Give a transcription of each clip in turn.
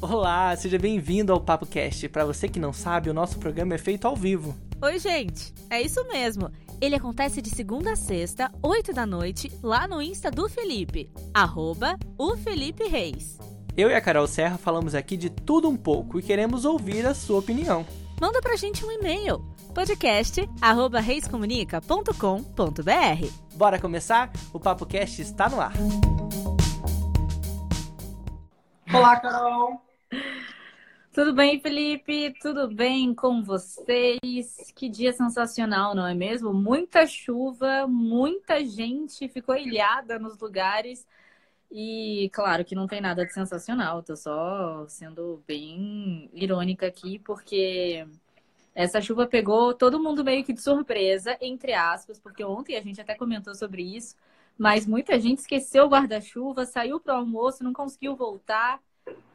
Olá, seja bem-vindo ao Papo Cast. Para você que não sabe, o nosso programa é feito ao vivo. Oi, gente. É isso mesmo. Ele acontece de segunda a sexta, 8 da noite, lá no Insta do Felipe, arroba o Felipe Reis. Eu e a Carol Serra falamos aqui de tudo um pouco e queremos ouvir a sua opinião. Manda pra gente um e-mail, podcast@reiscomunica.com.br. Bora começar? O Papo Cast está no ar. Olá, Carol. Tudo bem, Felipe? Tudo bem com vocês? Que dia sensacional, não é mesmo? Muita chuva, muita gente ficou ilhada nos lugares. E claro que não tem nada de sensacional, tô só sendo bem irônica aqui, porque essa chuva pegou todo mundo meio que de surpresa, entre aspas, porque ontem a gente até comentou sobre isso, mas muita gente esqueceu o guarda-chuva, saiu para o almoço, não conseguiu voltar.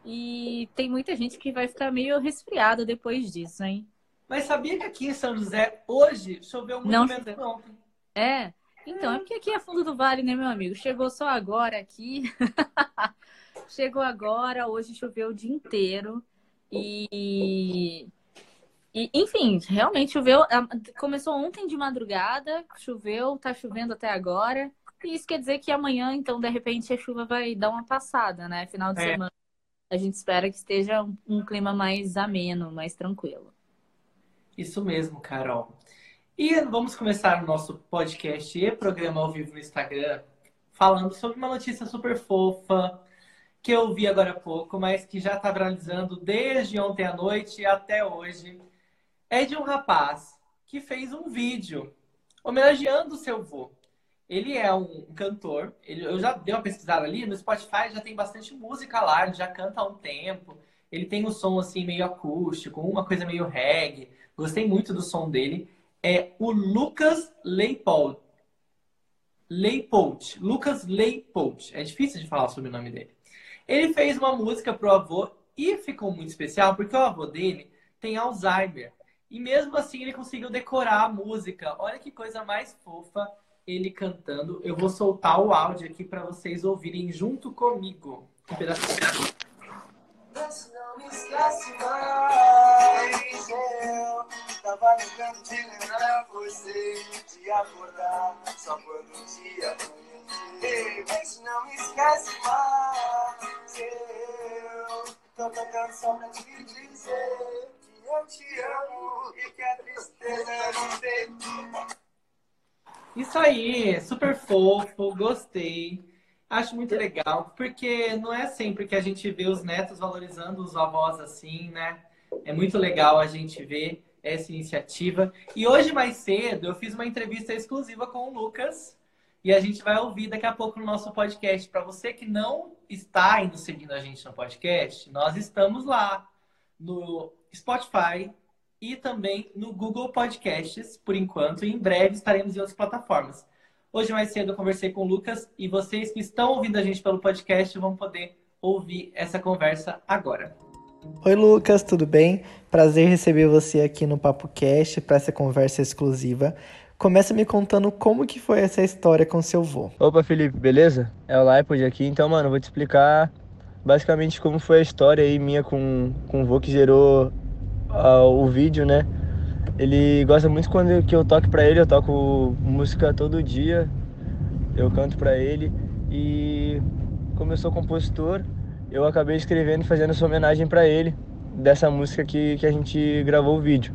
E tem muita gente que vai ficar meio resfriada depois disso, hein? Mas sabia que aqui em São José, hoje, choveu muito Não menos ontem? É. Então, é porque aqui é fundo do vale, né, meu amigo? Chegou só agora aqui. Chegou agora, hoje choveu o dia inteiro. E, e, enfim, realmente choveu. Começou ontem de madrugada, choveu, tá chovendo até agora. E isso quer dizer que amanhã, então, de repente, a chuva vai dar uma passada, né? Final de É. semana. A gente espera que esteja um, clima mais ameno, mais tranquilo. Isso mesmo, Carol. E vamos começar o nosso podcast e programa ao vivo no Instagram falando sobre uma notícia super fofa que eu vi agora há pouco, mas que já está viralizando desde ontem à noite até hoje. É de um rapaz que fez um vídeo homenageando seu avô. Ele é um cantor, ele, eu já dei uma pesquisada ali, no Spotify já tem bastante música lá, ele já canta há um tempo. Ele tem um som assim meio acústico, uma coisa meio reggae. Gostei muito do som dele. É o Lucas Leipold. Leipold. Lucas Leipold. É difícil de falar sobre o nome dele. Ele fez uma música pro avô e ficou muito especial porque o avô dele tem Alzheimer. E mesmo assim ele conseguiu decorar a música. Olha que coisa mais fofa ele cantando. Eu vou soltar o áudio aqui para vocês ouvirem junto comigo. Um pedacinho. Não me esquece mais. Eu tava de lembrar você, de acordar só quando o dia não me esquece mais. Eu tô cantando só pra te dizer que eu te amo e que a tristeza não tem. Isso aí, super fofo, gostei. Acho muito legal, porque não é sempre que a gente vê os netos valorizando os avós assim, né? É muito legal a gente ver essa iniciativa. E hoje, mais cedo, eu fiz uma entrevista exclusiva com o Lucas. E a gente vai ouvir daqui a pouco no nosso podcast. Para você que não está ainda seguindo a gente no podcast, nós estamos lá no Spotify e também no Google Podcasts, por enquanto. E em breve estaremos em outras plataformas. Hoje, mais cedo, eu conversei com o Lucas e vocês que estão ouvindo a gente pelo podcast vão poder ouvir essa conversa agora. Oi Lucas, tudo bem? Prazer receber você aqui no Papo Cast para essa conversa exclusiva. Começa me contando como que foi essa história com seu vô. Opa, Felipe, beleza? É o Laipod aqui. Então, mano, eu vou te explicar basicamente como foi a história aí minha com, com o vô que gerou ah, o vídeo, né? Ele gosta muito quando que eu toque pra ele, eu toco música todo dia, eu canto pra ele e como eu sou compositor, eu acabei escrevendo e fazendo essa homenagem pra ele dessa música que, que a gente gravou o vídeo.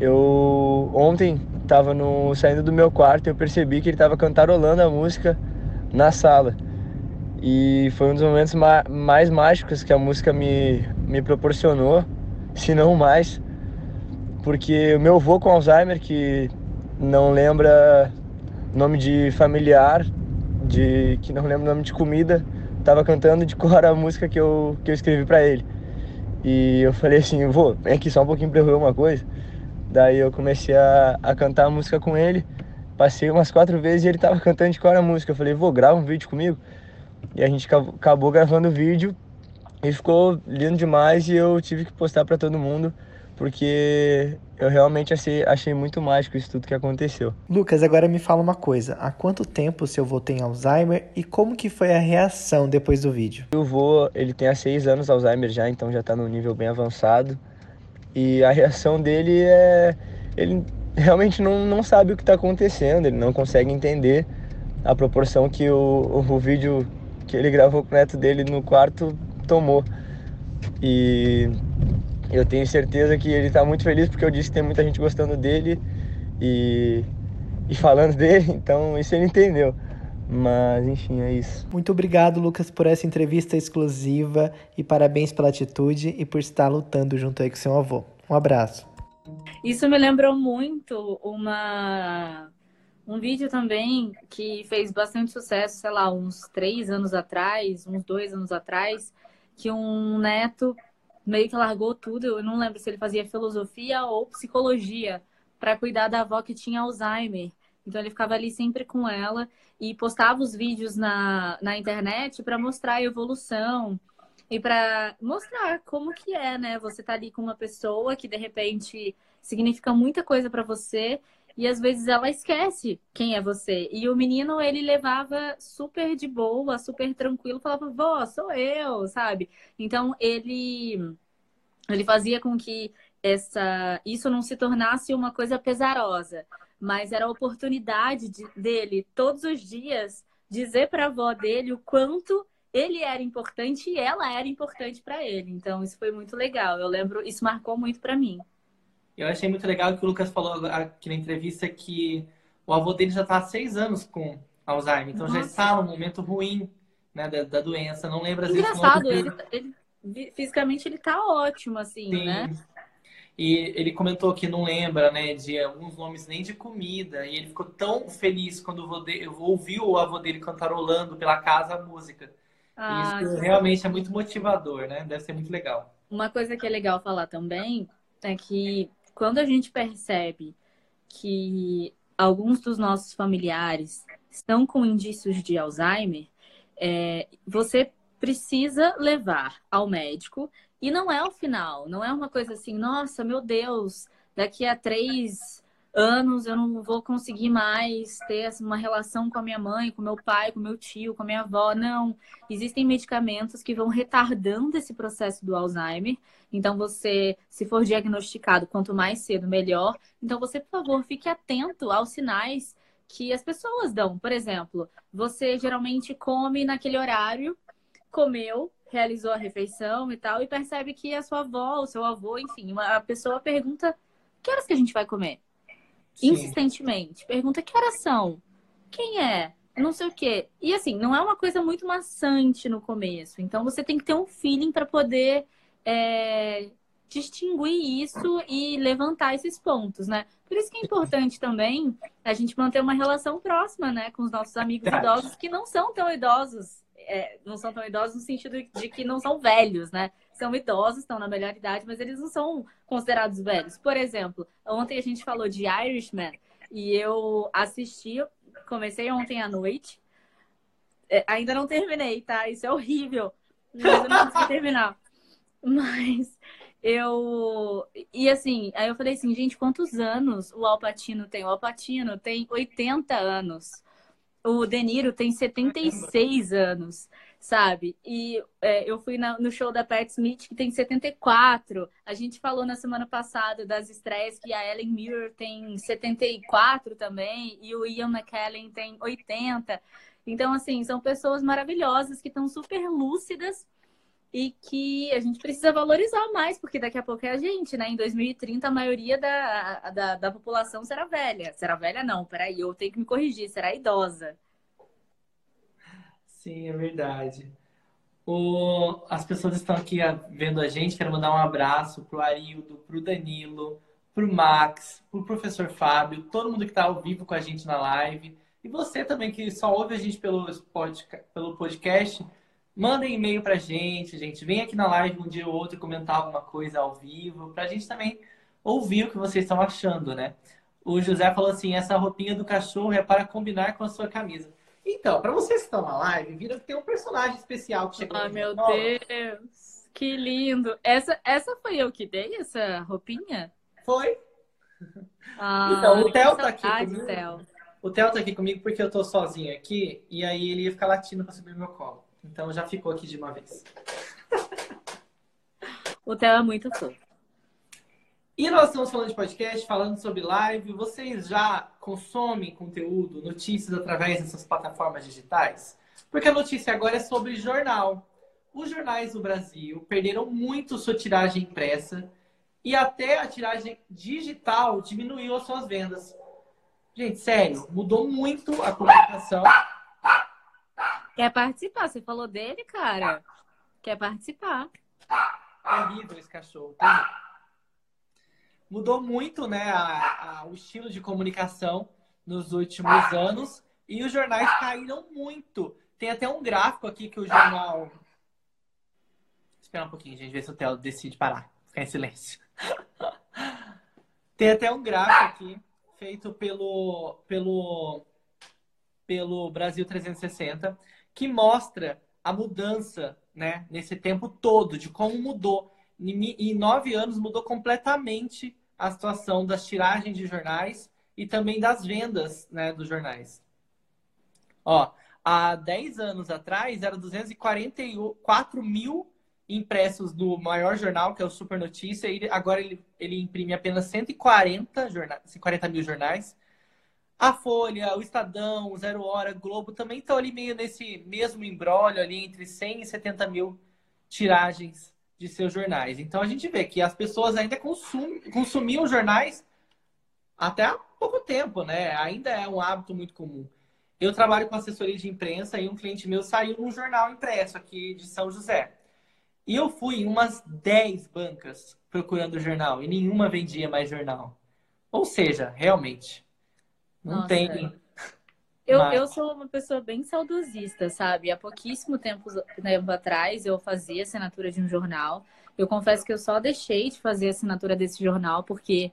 Eu ontem tava no saindo do meu quarto eu percebi que ele tava cantarolando a música na sala. E foi um dos momentos ma mais mágicos que a música me, me proporcionou, se não mais. Porque o meu avô com Alzheimer, que não lembra nome de familiar, de que não lembra nome de comida, tava cantando de cor a música que eu, que eu escrevi para ele. E eu falei assim, vô, vem aqui só um pouquinho pra eu ver uma coisa. Daí eu comecei a, a cantar a música com ele, passei umas quatro vezes e ele tava cantando de cor a música. Eu falei, vô, grava um vídeo comigo. E a gente acabou gravando o vídeo e ficou lindo demais e eu tive que postar para todo mundo porque eu realmente achei, achei muito mágico isso tudo que aconteceu. Lucas, agora me fala uma coisa. Há quanto tempo seu avô tem Alzheimer e como que foi a reação depois do vídeo? O avô, ele tem há seis anos Alzheimer já, então já está num nível bem avançado. E a reação dele é... Ele realmente não, não sabe o que está acontecendo, ele não consegue entender a proporção que o, o, o vídeo que ele gravou com o neto dele no quarto tomou. E eu tenho certeza que ele está muito feliz porque eu disse que tem muita gente gostando dele e, e falando dele, então isso ele entendeu. Mas enfim, é isso. Muito obrigado, Lucas, por essa entrevista exclusiva e parabéns pela atitude e por estar lutando junto aí com seu avô. Um abraço. Isso me lembrou muito uma um vídeo também que fez bastante sucesso, sei lá, uns três anos atrás, uns dois anos atrás, que um neto meio que largou tudo. Eu não lembro se ele fazia filosofia ou psicologia para cuidar da avó que tinha Alzheimer. Então ele ficava ali sempre com ela e postava os vídeos na, na internet para mostrar a evolução e para mostrar como que é, né? Você tá ali com uma pessoa que de repente significa muita coisa para você e às vezes ela esquece quem é você. E o menino, ele levava super de boa, super tranquilo, falava, vó, sou eu, sabe? Então ele ele fazia com que essa isso não se tornasse uma coisa pesarosa, mas era a oportunidade de, dele todos os dias dizer para a avó dele o quanto ele era importante e ela era importante para ele. Então isso foi muito legal. Eu lembro, isso marcou muito para mim. Eu achei muito legal que o Lucas falou aqui na entrevista que o avô dele já está há seis anos com Alzheimer, então Nossa. já está no momento ruim né, da, da doença. Não lembra às Engraçado, vezes. Engraçado, ele, ele, fisicamente ele está ótimo, assim, Sim. né? E ele comentou que não lembra, né, de alguns nomes nem de comida. E ele ficou tão feliz quando ouviu o avô dele cantarolando pela casa a música. Ah, isso realmente é muito motivador, né? Deve ser muito legal. Uma coisa que é legal falar também é que quando a gente percebe que alguns dos nossos familiares estão com indícios de Alzheimer, é, você precisa levar ao médico e não é o final, não é uma coisa assim, nossa, meu Deus, daqui a três anos eu não vou conseguir mais ter uma relação com a minha mãe, com meu pai, com meu tio, com a minha avó. Não. Existem medicamentos que vão retardando esse processo do Alzheimer. Então, você, se for diagnosticado quanto mais cedo, melhor. Então, você, por favor, fique atento aos sinais que as pessoas dão. Por exemplo, você geralmente come naquele horário, comeu, realizou a refeição e tal, e percebe que a sua avó, o seu avô, enfim, uma, a pessoa pergunta: que horas que a gente vai comer? Sim. insistentemente. Pergunta que horas são? Quem é? Não sei o quê. E assim, não é uma coisa muito maçante no começo. Então você tem que ter um feeling para poder é, distinguir isso e levantar esses pontos, né? Por isso que é importante também a gente manter uma relação próxima, né, com os nossos amigos idosos que não são tão idosos. É, não são tão idosos no sentido de que não são velhos, né? São idosos, estão na melhor idade, mas eles não são considerados velhos. Por exemplo, ontem a gente falou de Irishman e eu assisti, comecei ontem à noite. É, ainda não terminei, tá? Isso é horrível. Mas eu não consegui terminar. Mas eu. E assim, aí eu falei assim, gente, quantos anos o Alpatino tem? O Alpatino tem 80 anos. O Deniro tem 76 anos sabe? E é, eu fui na, no show da Pat Smith, que tem 74. A gente falou na semana passada das estreias que a Ellen Mirror tem 74 também, e o Ian McKellen tem 80. Então, assim, são pessoas maravilhosas que estão super lúcidas e que a gente precisa valorizar mais, porque daqui a pouco é a gente, né? Em 2030, a maioria da, da, da população será velha. Será velha, não, peraí, eu tenho que me corrigir, será idosa. Sim, é verdade. O, as pessoas estão aqui vendo a gente, quero mandar um abraço pro Arildo, pro Danilo, pro Max, pro professor Fábio, todo mundo que está ao vivo com a gente na live. E você também que só ouve a gente pelo, pelo podcast, mandem e-mail pra gente, gente. Vem aqui na live um dia ou outro comentar alguma coisa ao vivo, pra gente também ouvir o que vocês estão achando, né? O José falou assim: essa roupinha do cachorro é para combinar com a sua camisa. Então, para vocês que estão na live, viram que tem um personagem especial que chegou. Ai, meu Deus! Que lindo. Essa, essa foi eu que dei, essa roupinha? Foi. Ah, Então, o Theo tá aqui saudade, comigo. Theo. O Theo tá aqui comigo porque eu tô sozinho aqui e aí ele ia ficar latindo pra subir meu colo. Então já ficou aqui de uma vez. O Theo é muito fofo. E nós estamos falando de podcast, falando sobre live. Vocês já consomem conteúdo, notícias através dessas plataformas digitais? Porque a notícia agora é sobre jornal. Os jornais no Brasil perderam muito sua tiragem impressa e até a tiragem digital diminuiu as suas vendas. Gente, sério, mudou muito a comunicação. Quer participar? Você falou dele, cara? Quer participar? Terrível esse cachorro. terrível. Mudou muito, né, a- a- o estilo de comunicação nos últimos anos e os jornais caíram muito. Tem até um gráfico aqui que o jornal. Espera um pouquinho, gente, ver se o Theo decide parar, ficar em silêncio. Tem até um gráfico aqui feito pelo pelo pelo Brasil 360 que mostra a mudança, né, nesse tempo todo, de como mudou. Em nove anos mudou completamente a situação das tiragens de jornais e também das vendas, né, dos jornais. Ó, há 10 anos atrás, era 244 mil impressos do maior jornal, que é o Super Notícia, e agora ele, ele imprime apenas 140, jornais, 140 mil jornais. A Folha, o Estadão, o Zero Hora, Globo também estão ali meio nesse mesmo embrólio ali entre 100 e 70 mil tiragens de seus jornais. Então a gente vê que as pessoas ainda consum, consumiam jornais até há pouco tempo, né? Ainda é um hábito muito comum. Eu trabalho com assessoria de imprensa e um cliente meu saiu num jornal impresso aqui de São José. E eu fui em umas 10 bancas procurando jornal e nenhuma vendia mais jornal. Ou seja, realmente, não Nossa. tem. Eu, Mas- eu sou uma pessoa bem saudosista, sabe? Há pouquíssimo tempo, tempo atrás eu fazia assinatura de um jornal. Eu confesso que eu só deixei de fazer assinatura desse jornal porque,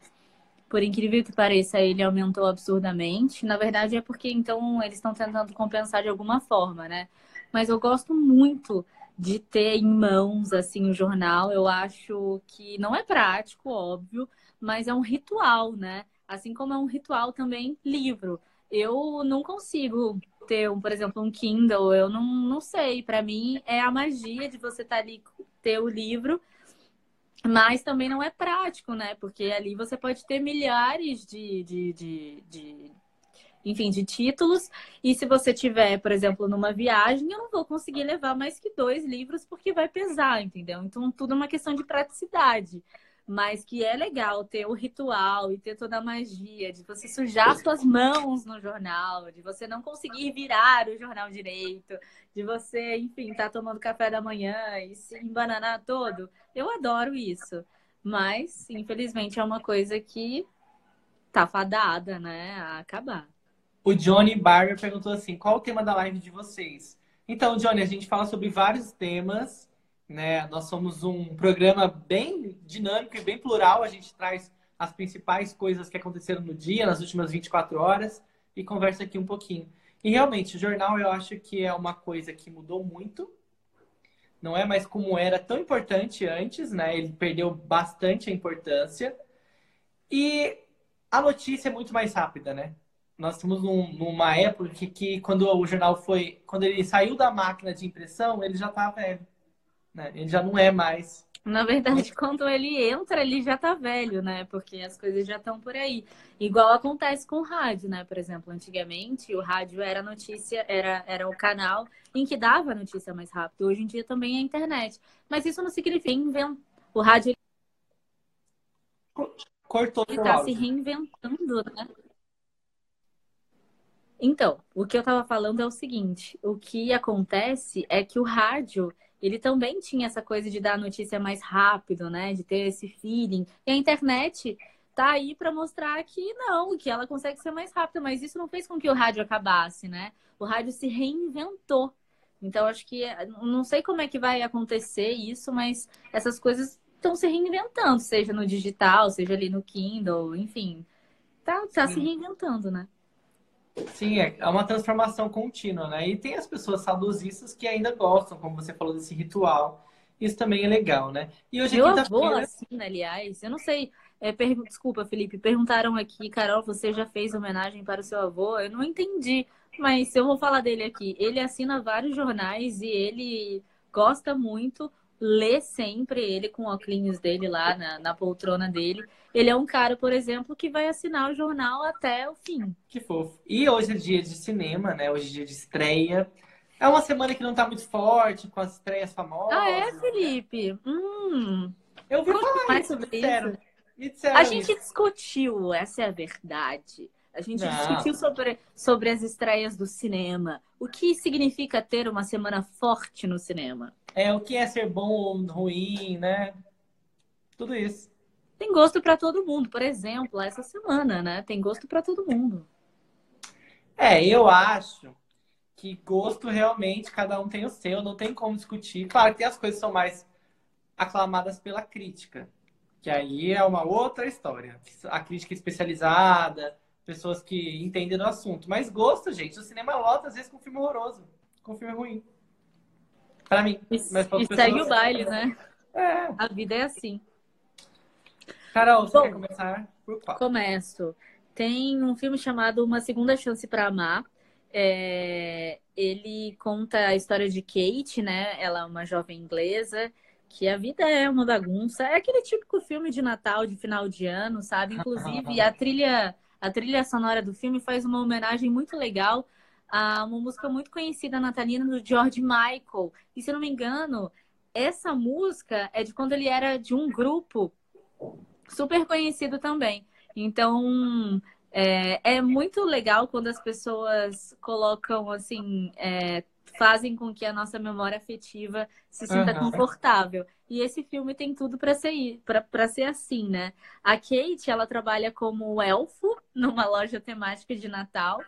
por incrível que pareça, ele aumentou absurdamente. Na verdade, é porque então eles estão tentando compensar de alguma forma, né? Mas eu gosto muito de ter em mãos assim o jornal. Eu acho que não é prático, óbvio, mas é um ritual, né? Assim como é um ritual também livro eu não consigo ter, um, por exemplo, um Kindle, eu não, não sei. Para mim é a magia de você estar ali, ter o livro, mas também não é prático, né? Porque ali você pode ter milhares de, de, de, de enfim, de títulos. E se você tiver, por exemplo, numa viagem, eu não vou conseguir levar mais que dois livros porque vai pesar, entendeu? Então tudo é uma questão de praticidade mas que é legal ter o ritual e ter toda a magia de você sujar suas mãos no jornal, de você não conseguir virar o jornal direito, de você, enfim, estar tá tomando café da manhã e se embananar todo. Eu adoro isso. Mas, infelizmente, é uma coisa que tá fadada, né, a acabar. O Johnny Barber perguntou assim: qual o tema da live de vocês? Então, Johnny, a gente fala sobre vários temas né? Nós somos um programa bem dinâmico e bem plural. A gente traz as principais coisas que aconteceram no dia, nas últimas 24 horas, e conversa aqui um pouquinho. E realmente, o jornal eu acho que é uma coisa que mudou muito. Não é mais como era tão importante antes, né? Ele perdeu bastante a importância. E a notícia é muito mais rápida, né? Nós estamos num, numa época que, que, quando o jornal foi. Quando ele saiu da máquina de impressão, ele já estava velho. Né? Ele já não é mais. Na verdade, quando ele entra, ele já tá velho, né? Porque as coisas já estão por aí. Igual acontece com o rádio, né? Por exemplo, antigamente o rádio era notícia, era, era o canal em que dava a notícia mais rápido. Hoje em dia também é a internet. Mas isso não significa inventar. O rádio Cortou ele tá se reinventando, né? Então, o que eu tava falando é o seguinte: o que acontece é que o rádio ele também tinha essa coisa de dar a notícia mais rápido, né? De ter esse feeling. E a internet tá aí para mostrar que não, que ela consegue ser mais rápida, mas isso não fez com que o rádio acabasse, né? O rádio se reinventou. Então, acho que não sei como é que vai acontecer isso, mas essas coisas estão se reinventando, seja no digital, seja ali no Kindle, enfim. Tá, tá se reinventando, né? Sim, é é uma transformação contínua, né? E tem as pessoas saudosistas que ainda gostam, como você falou, desse ritual. Isso também é legal, né? E hoje é Meu avô quinta-feira. assina, aliás. Eu não sei. é, pergun- Desculpa, Felipe. Perguntaram aqui, Carol, você já fez homenagem para o seu avô? Eu não entendi, mas eu vou falar dele aqui. Ele assina vários jornais e ele gosta muito, lê sempre, ele com o óculos dele lá na, na poltrona dele. Ele é um cara, por exemplo, que vai assinar o jornal até o fim. Que fofo. E hoje é dia de cinema, né? Hoje é dia de estreia. É uma semana que não tá muito forte, com as estreias famosas. Ah, é, Felipe? Hum, Eu conte falar mais isso, sobre me disseram. isso. Me disseram A gente isso. discutiu, essa é a verdade. A gente Não. discutiu sobre, sobre as estreias do cinema. O que significa ter uma semana forte no cinema? É o que é ser bom ou ruim, né? Tudo isso. Tem gosto para todo mundo. Por exemplo, essa semana, né? Tem gosto para todo mundo. É, eu acho que gosto realmente, cada um tem o seu, não tem como discutir. Claro que as coisas são mais aclamadas pela crítica, que aí é uma outra história. A crítica especializada, pessoas que entendem do assunto. Mas gosto, gente, o cinema lota às vezes com filme horroroso, com filme ruim. Pra mim. E, e segue o baile, né? É. A vida é assim. Carol, você Bom. quer começar por qual? Começo. Tem um filme chamado Uma Segunda Chance para Amar. É, ele conta a história de Kate, né? Ela é uma jovem inglesa que a vida é uma bagunça. É aquele típico filme de Natal, de final de ano, sabe? Inclusive a trilha, a trilha sonora do filme faz uma homenagem muito legal a uma música muito conhecida natalina do George Michael. E se eu não me engano, essa música é de quando ele era de um grupo super conhecido também. Então, é, é muito legal quando as pessoas colocam, assim, é, fazem com que a nossa memória afetiva se sinta Aham. confortável. E esse filme tem tudo para ser, para ser assim, né? A Kate, ela trabalha como elfo numa loja temática de Natal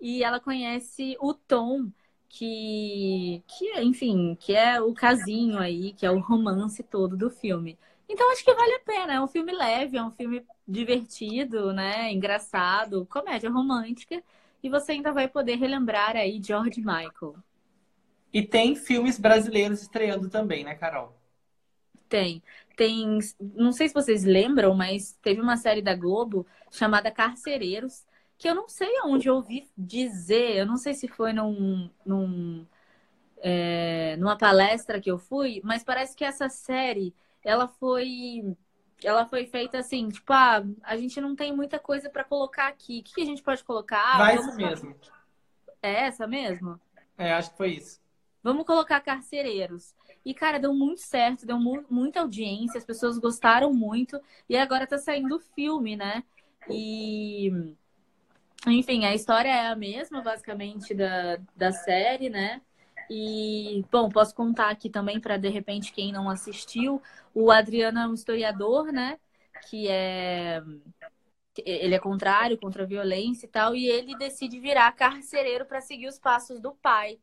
e ela conhece o Tom, que, que, enfim, que é o casinho aí, que é o romance todo do filme. Então acho que vale a pena. É um filme leve, é um filme divertido, né? Engraçado, comédia romântica. E você ainda vai poder relembrar aí George Michael. E tem filmes brasileiros estreando também, né, Carol? Tem, tem, não sei se vocês lembram, mas teve uma série da Globo chamada Carcereiros, que eu não sei onde eu ouvi dizer, eu não sei se foi num, num, é, numa palestra que eu fui, mas parece que essa série, ela foi, ela foi feita assim, tipo, ah, a gente não tem muita coisa para colocar aqui, o que que a gente pode colocar? Ah, Vai isso mesmo. É essa mesmo? É, acho que foi isso. Vamos colocar carcereiros. E, cara, deu muito certo, deu mu- muita audiência, as pessoas gostaram muito. E agora tá saindo o filme, né? E. Enfim, a história é a mesma, basicamente, da, da série, né? E, bom, posso contar aqui também para, de repente, quem não assistiu. O Adriano é um historiador, né? Que é. Ele é contrário contra a violência e tal, e ele decide virar carcereiro para seguir os passos do pai.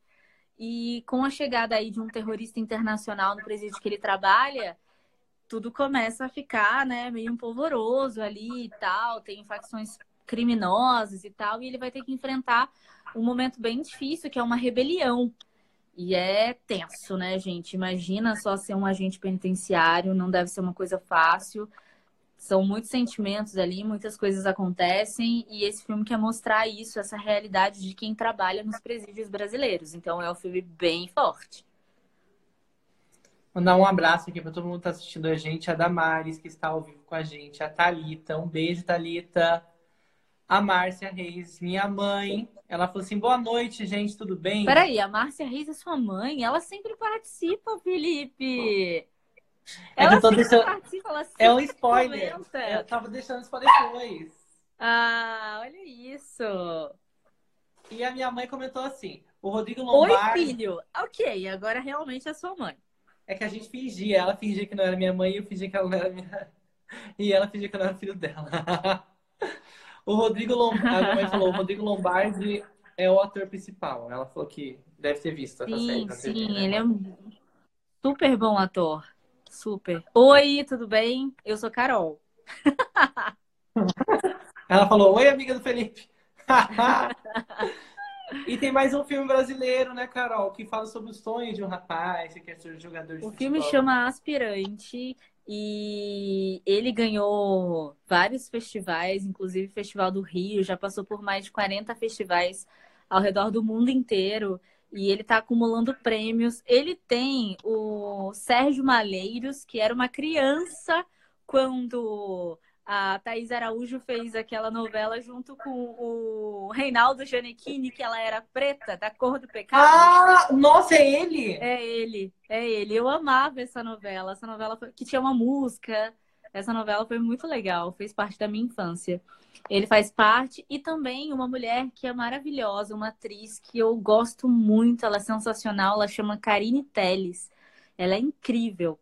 E com a chegada aí de um terrorista internacional no presídio que ele trabalha, tudo começa a ficar, né, meio empolvoroso ali e tal, tem facções criminosas e tal, e ele vai ter que enfrentar um momento bem difícil, que é uma rebelião. E é tenso, né, gente? Imagina só ser um agente penitenciário, não deve ser uma coisa fácil. São muitos sentimentos ali, muitas coisas acontecem, e esse filme quer mostrar isso, essa realidade de quem trabalha nos presídios brasileiros. Então é um filme bem forte. Mandar um abraço aqui para todo mundo que está assistindo a gente. A Damares, que está ao vivo com a gente. A Thalita, um beijo, Thalita. A Márcia Reis, minha mãe. Ela falou assim: boa noite, gente, tudo bem? Peraí, a Márcia Reis é sua mãe? Ela sempre participa, Felipe! É Ela sempre deixando- participa, ela É um sempre spoiler. comenta. Eu tava deixando spoiler depois. Ah, olha isso! E a minha mãe comentou assim: o Rodrigo Oi, Lombardi. filho! Ok, agora realmente é sua mãe. É que a gente fingia. Ela fingia que não era minha mãe e eu fingia que ela não era minha. E ela fingia que eu não era filho dela. O Rodrigo Lombardi. A mãe falou: o Rodrigo Lombardi é o ator principal. Ela falou que deve ter visto essa série Sim, TV, sim, né? ele é um super bom ator. Super. Oi, tudo bem? Eu sou Carol. Ela falou: Oi, amiga do Felipe. E tem mais um filme brasileiro, né, Carol, que fala sobre o sonho de um rapaz que quer ser jogador de O futebol. filme chama Aspirante e ele ganhou vários festivais, inclusive o Festival do Rio, já passou por mais de 40 festivais ao redor do mundo inteiro e ele está acumulando prêmios. Ele tem o Sérgio Malheiros, que era uma criança quando a Thaís Araújo fez aquela novela junto com o Reinaldo Giannichini, que ela era preta, da cor do pecado. Ah, nossa, é ele? É ele, é ele. Eu amava essa novela. Essa novela foi... que tinha uma música. Essa novela foi muito legal, fez parte da minha infância. Ele faz parte e também uma mulher que é maravilhosa, uma atriz que eu gosto muito, ela é sensacional, ela chama Karine Telles. Ela é incrível.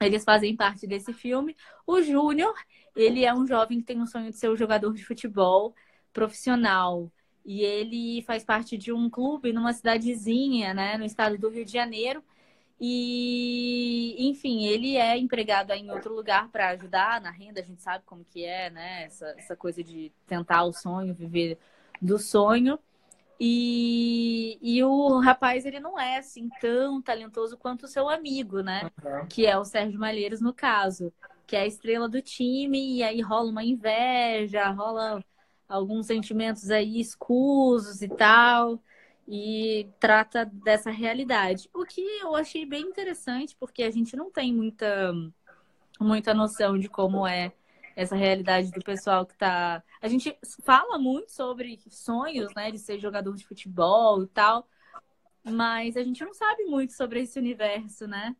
Eles fazem parte desse filme. O Júnior, ele é um jovem que tem um sonho de ser um jogador de futebol profissional. E ele faz parte de um clube numa cidadezinha, né, no estado do Rio de Janeiro. E, enfim, ele é empregado em outro lugar para ajudar na renda. A gente sabe como que é, né? Essa, essa coisa de tentar o sonho, viver do sonho. E, e o rapaz, ele não é assim tão talentoso quanto o seu amigo, né? Uhum. Que é o Sérgio Malheiros, no caso. Que é a estrela do time, e aí rola uma inveja, rola alguns sentimentos aí escusos e tal e trata dessa realidade. O que eu achei bem interessante, porque a gente não tem muita, muita noção de como é essa realidade do pessoal que tá. A gente fala muito sobre sonhos, né, de ser jogador de futebol e tal, mas a gente não sabe muito sobre esse universo, né?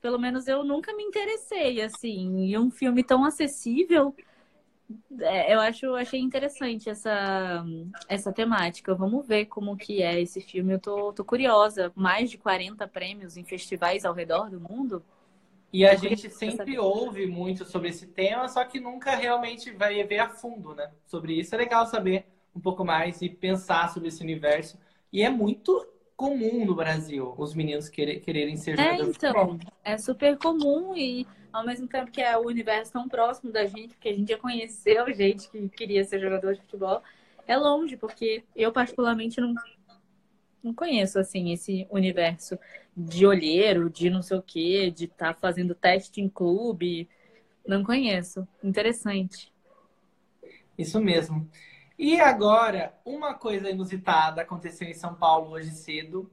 Pelo menos eu nunca me interessei, assim, e um filme tão acessível é, eu acho, achei interessante essa, essa temática. Vamos ver como que é esse filme. Eu tô, tô curiosa. Mais de 40 prêmios em festivais ao redor do mundo. E a gente sempre ouve muito sobre esse tema, só que nunca realmente vai ver a fundo, né? Sobre isso é legal saber um pouco mais e pensar sobre esse universo. E é muito comum no Brasil os meninos querer, quererem ser É, jogadores de futebol. então, é super comum e ao mesmo tempo que é o universo tão próximo da gente, porque a gente já conheceu gente que queria ser jogador de futebol, é longe, porque eu particularmente não, não conheço assim esse universo de olheiro, de não sei o quê, de estar fazendo teste em clube. Não conheço. Interessante. Isso mesmo. E agora, uma coisa inusitada aconteceu em São Paulo hoje cedo.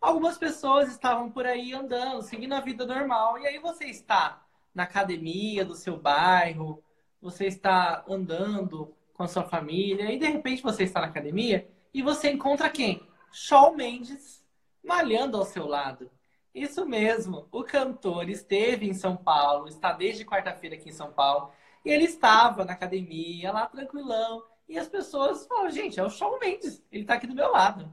Algumas pessoas estavam por aí andando, seguindo a vida normal. E aí você está na academia do seu bairro, você está andando com a sua família, e de repente você está na academia e você encontra quem? Shawn Mendes malhando ao seu lado. Isso mesmo, o cantor esteve em São Paulo, está desde quarta-feira aqui em São Paulo, e ele estava na academia, lá tranquilão, e as pessoas falam, gente, é o Shawn Mendes, ele está aqui do meu lado.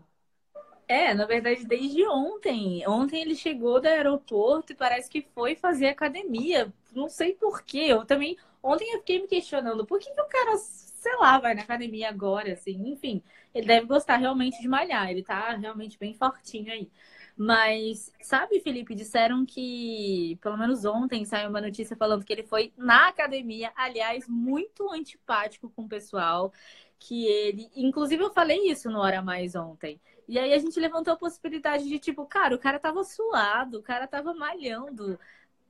É, na verdade, desde ontem. Ontem ele chegou do aeroporto e parece que foi fazer academia. Não sei por quê. Eu também. Ontem eu fiquei me questionando por que, que o cara, sei lá, vai na academia agora, assim. Enfim, ele deve gostar realmente de malhar. Ele tá realmente bem fortinho aí. Mas, sabe, Felipe, disseram que, pelo menos ontem, saiu uma notícia falando que ele foi na academia, aliás, muito antipático com o pessoal. Que ele. Inclusive, eu falei isso no Hora Mais ontem. E aí a gente levantou a possibilidade de, tipo, cara, o cara tava suado, o cara tava malhando.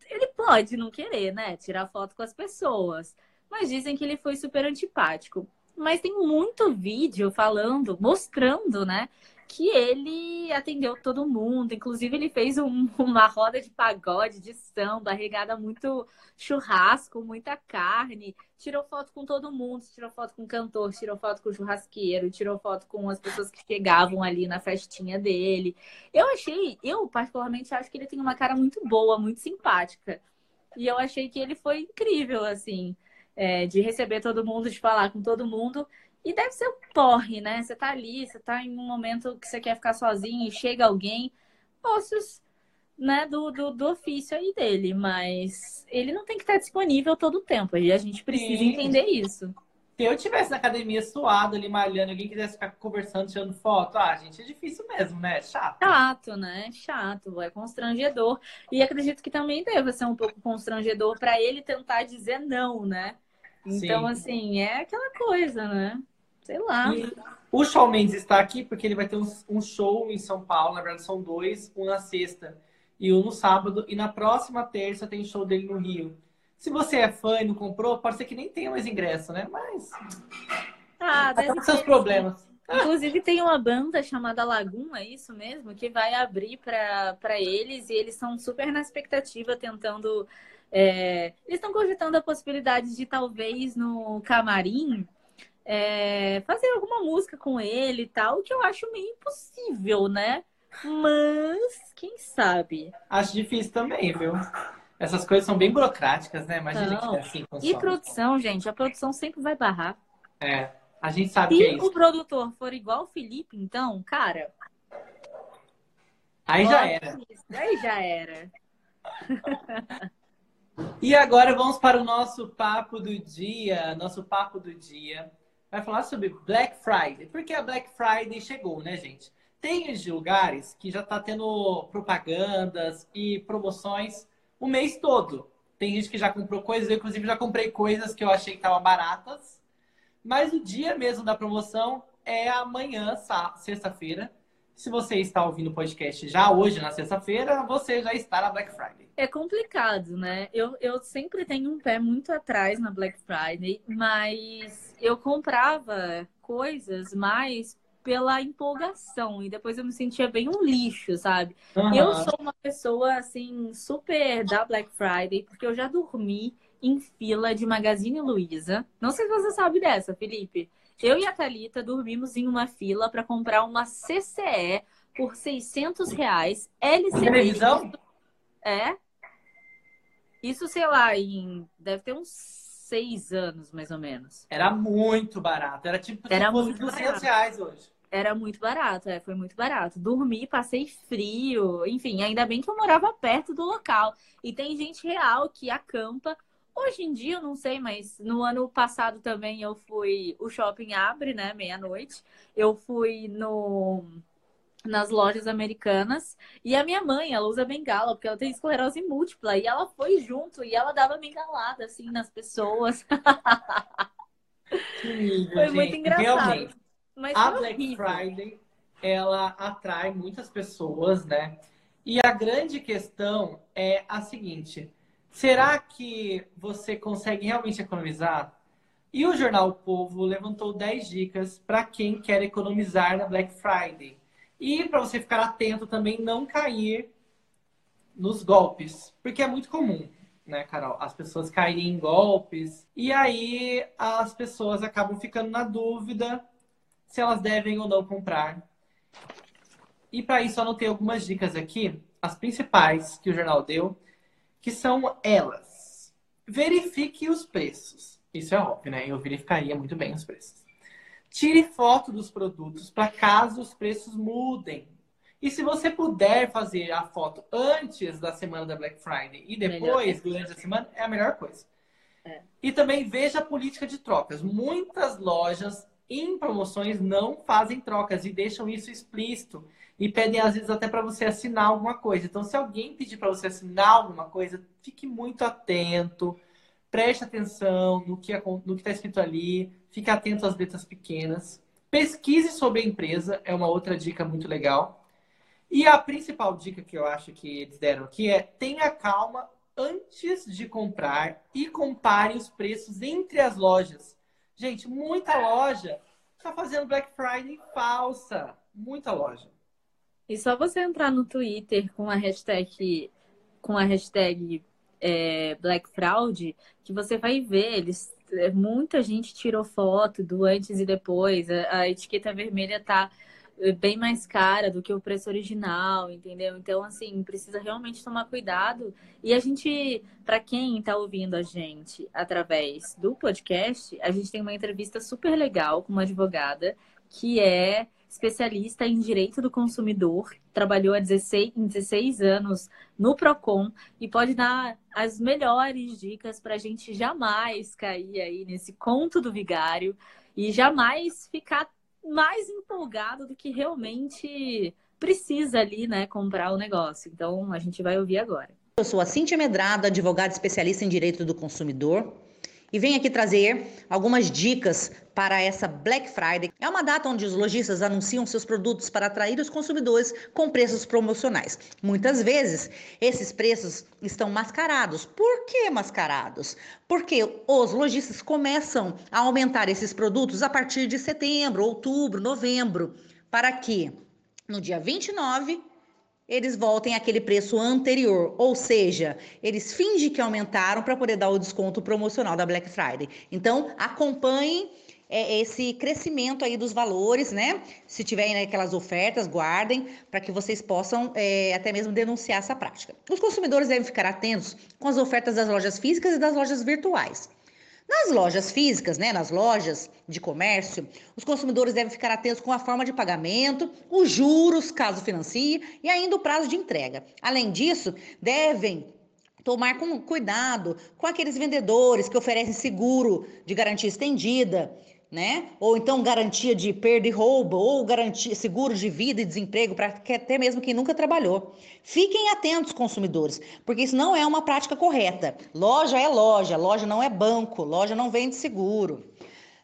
Ele pode não querer, né? Tirar foto com as pessoas. Mas dizem que ele foi super antipático. Mas tem muito vídeo falando, mostrando, né? Que ele atendeu todo mundo. Inclusive, ele fez um- uma roda de pagode, de samba, regada muito churrasco, muita carne. Tirou foto com todo mundo, tirou foto com o cantor, tirou foto com o churrasqueiro, tirou foto com as pessoas que chegavam ali na festinha dele. Eu achei, eu particularmente acho que ele tem uma cara muito boa, muito simpática. E eu achei que ele foi incrível, assim, é, de receber todo mundo, de falar com todo mundo. E deve ser o porre, né? Você tá ali, você tá em um momento que você quer ficar sozinho e chega alguém. Ossos, né, do, do, do ofício aí dele, mas ele não tem que estar disponível todo o tempo. E a gente precisa Sim. entender isso. Se eu tivesse na academia suado ali, malhando, alguém quisesse ficar conversando, tirando foto, ah, gente, é difícil mesmo, né? É chato. Chato, né? Chato, é constrangedor. E acredito que também deva ser um pouco constrangedor para ele tentar dizer não, né? Então, Sim. assim, é aquela coisa, né? Sei lá. E o Shawn Mendes está aqui porque ele vai ter um, um show em São Paulo. Na verdade, são dois, um na sexta e um no sábado. E na próxima terça tem show dele no Rio. Se você é fã e não comprou, pode ser que nem tenha mais ingresso, né? Mas. Ah, deve Acaba seus problemas. Inclusive tem uma banda chamada Lagoon, é isso mesmo? Que vai abrir para eles e eles são super na expectativa, tentando. é, Eles estão cogitando a possibilidade de talvez no camarim é, fazer alguma música com ele e tal, o que eu acho meio impossível, né? Mas quem sabe? Acho difícil também, viu? Essas coisas são bem burocráticas, né? Imagina Não. que é assim E produção, gente, a produção sempre vai barrar. É, a gente sabe que é Se isso. o produtor for igual o Felipe, então, cara, Aí já era. isso. Aí já era. E agora vamos para o nosso papo do dia. Nosso papo do dia vai falar sobre Black Friday. Porque a Black Friday chegou, né, gente? Tem os lugares que já tá tendo propagandas e promoções o mês todo. Tem gente que já comprou coisas, eu inclusive já comprei coisas que eu achei que estavam baratas. Mas o dia mesmo da promoção é amanhã, sexta-feira. Se você está ouvindo o podcast já hoje, na sexta-feira, você já está na Black Friday. É complicado, né? Eu, eu sempre tenho um pé muito atrás na Black Friday, mas eu comprava coisas mais pela empolgação e depois eu me sentia bem um lixo, sabe? Eu Aham. sou uma pessoa assim super da Black Friday porque eu já dormi em fila de Magazine Luiza. Não sei se você sabe dessa, Felipe. Eu e a Thalita dormimos em uma fila para comprar uma CCE por 600 reais. LCD. Televisão? É. Isso, sei lá, em. Deve ter uns seis anos, mais ou menos. Era muito barato. Era tipo Era muito 200 barato. reais hoje. Era muito barato, é, foi muito barato. Dormi, passei frio, enfim, ainda bem que eu morava perto do local. E tem gente real que acampa. Hoje em dia eu não sei, mas no ano passado também eu fui. O shopping abre, né, meia-noite. Eu fui no nas lojas americanas e a minha mãe, ela usa bengala porque ela tem esclerose múltipla e ela foi junto e ela dava bengalada assim nas pessoas. Nível, Foi gente. muito engraçado. Realmente, Mas a Black horrível. Friday, ela atrai muitas pessoas, né? E a grande questão é a seguinte: será que você consegue realmente economizar? E o jornal O Povo levantou 10 dicas para quem quer economizar na Black Friday. E para você ficar atento também, não cair nos golpes, porque é muito comum, né, Carol? As pessoas caírem em golpes e aí as pessoas acabam ficando na dúvida se elas devem ou não comprar. E para isso anotei algumas dicas aqui, as principais que o jornal deu, que são elas. Verifique os preços. Isso é óbvio, né? Eu verificaria muito bem os preços. Tire foto dos produtos para caso os preços mudem. E se você puder fazer a foto antes da semana da Black Friday e depois, durante a semana, é a melhor coisa. É. E também veja a política de trocas. Muitas lojas em promoções não fazem trocas e deixam isso explícito. E pedem, às vezes, até para você assinar alguma coisa. Então, se alguém pedir para você assinar alguma coisa, fique muito atento. Preste atenção no que está escrito ali. Fique atento às letras pequenas. Pesquise sobre a empresa, é uma outra dica muito legal. E a principal dica que eu acho que eles deram aqui é tenha calma antes de comprar e compare os preços entre as lojas. Gente, muita loja está fazendo Black Friday falsa. Muita loja. E só você entrar no Twitter com a hashtag, com a hashtag é, Black Fraud, que você vai ver, eles, é, muita gente tirou foto do antes e depois. A, a etiqueta vermelha tá é, bem mais cara do que o preço original, entendeu? Então, assim, precisa realmente tomar cuidado. E a gente, para quem está ouvindo a gente através do podcast, a gente tem uma entrevista super legal com uma advogada que é especialista em direito do consumidor, trabalhou há 16, em 16 anos no Procon e pode dar as melhores dicas para a gente jamais cair aí nesse conto do vigário e jamais ficar mais empolgado do que realmente precisa ali, né, comprar o negócio. Então a gente vai ouvir agora. Eu sou a Cintia Medrado, advogada especialista em direito do consumidor. E venho aqui trazer algumas dicas para essa Black Friday. É uma data onde os lojistas anunciam seus produtos para atrair os consumidores com preços promocionais. Muitas vezes, esses preços estão mascarados. Por que mascarados? Porque os lojistas começam a aumentar esses produtos a partir de setembro, outubro, novembro, para que no dia 29 eles voltem àquele preço anterior, ou seja, eles fingem que aumentaram para poder dar o desconto promocional da Black Friday. Então, acompanhem é, esse crescimento aí dos valores, né? Se tiverem né, aquelas ofertas, guardem para que vocês possam é, até mesmo denunciar essa prática. Os consumidores devem ficar atentos com as ofertas das lojas físicas e das lojas virtuais. Nas lojas físicas, né, nas lojas de comércio, os consumidores devem ficar atentos com a forma de pagamento, os juros, caso financie, e ainda o prazo de entrega. Além disso, devem tomar com cuidado com aqueles vendedores que oferecem seguro de garantia estendida, né? Ou então garantia de perda e roubo, ou garantia seguro de vida e desemprego para até mesmo quem nunca trabalhou. Fiquem atentos, consumidores, porque isso não é uma prática correta. Loja é loja, loja não é banco, loja não vende seguro.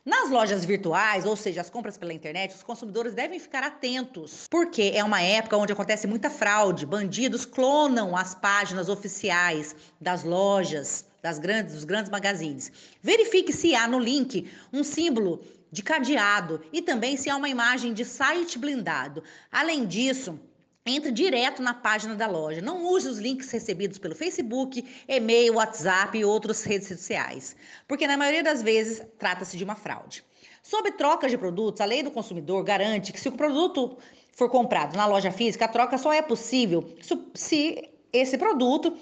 Nas lojas virtuais, ou seja, as compras pela internet, os consumidores devem ficar atentos, porque é uma época onde acontece muita fraude. Bandidos clonam as páginas oficiais das lojas, das grandes, dos grandes magazines. Verifique se há no link um símbolo de cadeado e também se há uma imagem de site blindado. Além disso, entre direto na página da loja. Não use os links recebidos pelo Facebook, e-mail, WhatsApp e outras redes sociais, porque na maioria das vezes trata-se de uma fraude. Sobre trocas de produtos, a lei do consumidor garante que se o produto for comprado na loja física, a troca só é possível se esse produto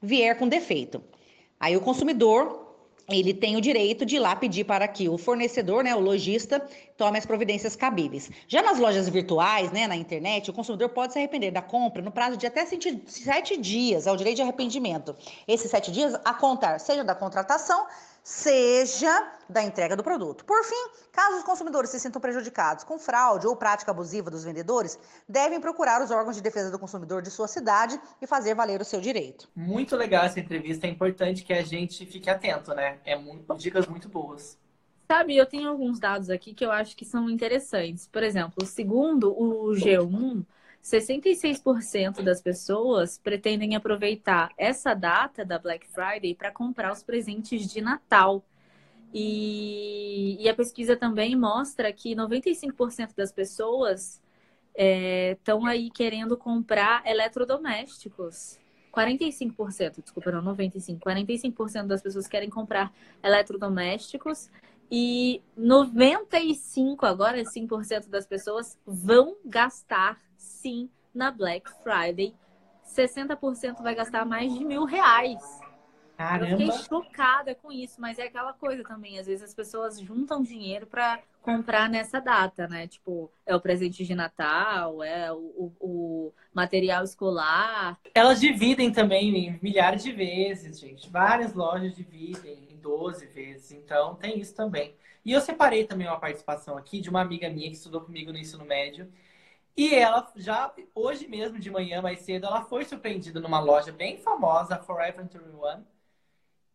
vier com defeito. Aí o consumidor ele tem o direito de ir lá pedir para que o fornecedor, né, o lojista, tome as providências cabíveis. Já nas lojas virtuais, né, na internet, o consumidor pode se arrepender da compra no prazo de até sete dias, é o direito de arrependimento. Esses sete dias a contar, seja da contratação, seja da entrega do produto. Por fim, caso os consumidores se sintam prejudicados com fraude ou prática abusiva dos vendedores, devem procurar os órgãos de defesa do consumidor de sua cidade e fazer valer o seu direito. Muito legal essa entrevista, é importante que a gente fique atento, né? É muito, dicas muito boas. Sabe, eu tenho alguns dados aqui que eu acho que são interessantes. Por exemplo, segundo o G1, 66% das pessoas pretendem aproveitar essa data da Black Friday para comprar os presentes de Natal. E, e, a pesquisa também mostra que 95% das pessoas estão é, aí querendo comprar eletrodomésticos. 45%, desculpa, não 95%, 45% das pessoas querem comprar eletrodomésticos e 95, agora 5% das pessoas vão gastar sim na Black Friday. 60% vai gastar mais de mil reais. Caramba. Eu fiquei chocada com isso, mas é aquela coisa também. Às vezes as pessoas juntam dinheiro para comprar nessa data, né? Tipo, é o presente de Natal, é o, o, o, material escolar. Elas dividem também em milhares de vezes, gente. Várias lojas dividem em 12 vezes. Então, tem isso também. E eu separei também uma participação aqui de uma amiga minha que estudou comigo no ensino médio e ela já, hoje mesmo de manhã, mais cedo, ela foi surpreendida numa loja bem famosa, Forever 21.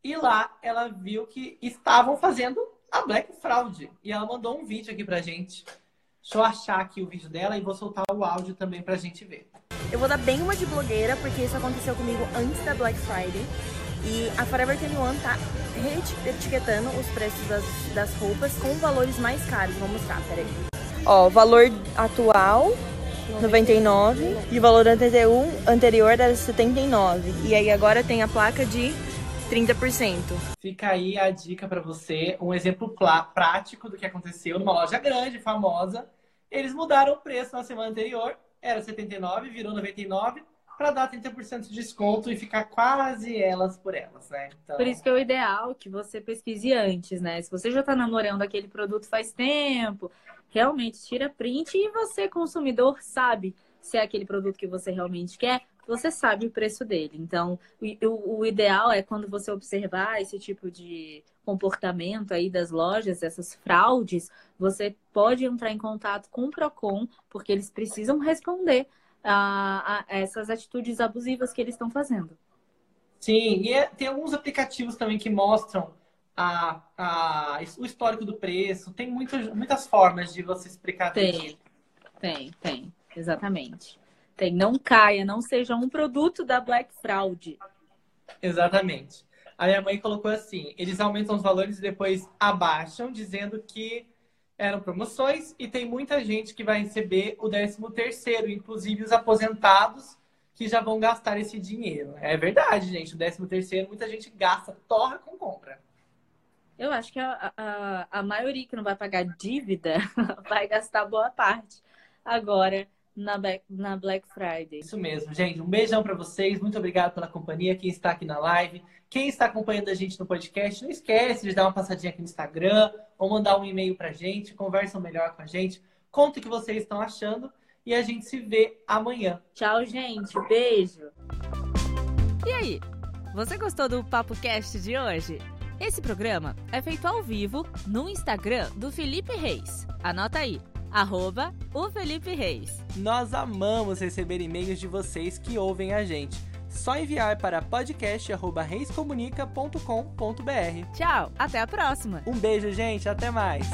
E lá ela viu que estavam fazendo a Black Fraud. E ela mandou um vídeo aqui pra gente. Deixa eu achar aqui o vídeo dela e vou soltar o áudio também pra gente ver. Eu vou dar bem uma de blogueira, porque isso aconteceu comigo antes da Black Friday. E a Forever 21 tá reetiquetando os preços das, das roupas com valores mais caros. Vou mostrar, peraí. Ó, valor atual 99 e o valor anterior, anterior era 79. E aí agora tem a placa de 30%. Fica aí a dica para você, um exemplo prático do que aconteceu numa loja grande, famosa. Eles mudaram o preço na semana anterior, era 79, virou 99 para dar 30% de desconto e ficar quase elas por elas, né? Então... Por isso que é o ideal que você pesquise antes, né? Se você já está namorando aquele produto faz tempo, realmente tira print e você, consumidor, sabe se é aquele produto que você realmente quer, você sabe o preço dele. Então, o, o, ideal é quando você observar esse tipo de comportamento aí das lojas, essas fraudes, você pode entrar em contato com o Procon, porque eles precisam responder a, a essas atitudes abusivas que eles estão fazendo. Sim, e é, tem alguns aplicativos também que mostram a, a, o histórico do preço. Tem muitas, muitas formas de você explicar Tem, tem, tem. Exatamente. Tem, não caia, não seja um produto da Black Fraud. Exatamente. A minha mãe colocou assim: eles aumentam os valores e depois abaixam, dizendo que eram promoções e tem muita gente que vai receber o 13 terceiro, inclusive os aposentados que já vão gastar esse dinheiro. É verdade, gente. O 13 terceiro, muita gente gasta, torra com compra. Eu acho que a, a, a maioria que não vai pagar dívida vai gastar boa parte agora na, na Black Friday. Isso mesmo, gente. Um beijão para vocês. Muito obrigado pela companhia. Quem está aqui na live, quem está acompanhando a gente no podcast, não esquece de dar uma passadinha aqui no Instagram ou mandar um e-mail para a gente. Conversam melhor com a gente. Conta o que vocês estão achando e a gente se vê amanhã. Tchau, gente. Beijo. E aí? Você gostou do Papo Cast de hoje? Esse programa é feito ao vivo no Instagram do Felipe Reis. Anota aí, arroba o Felipe Reis. Nós amamos receber e-mails de vocês que ouvem a gente. Só enviar para podcast.reiscomunica.com.br. Tchau, até a próxima. Um beijo, gente, até mais.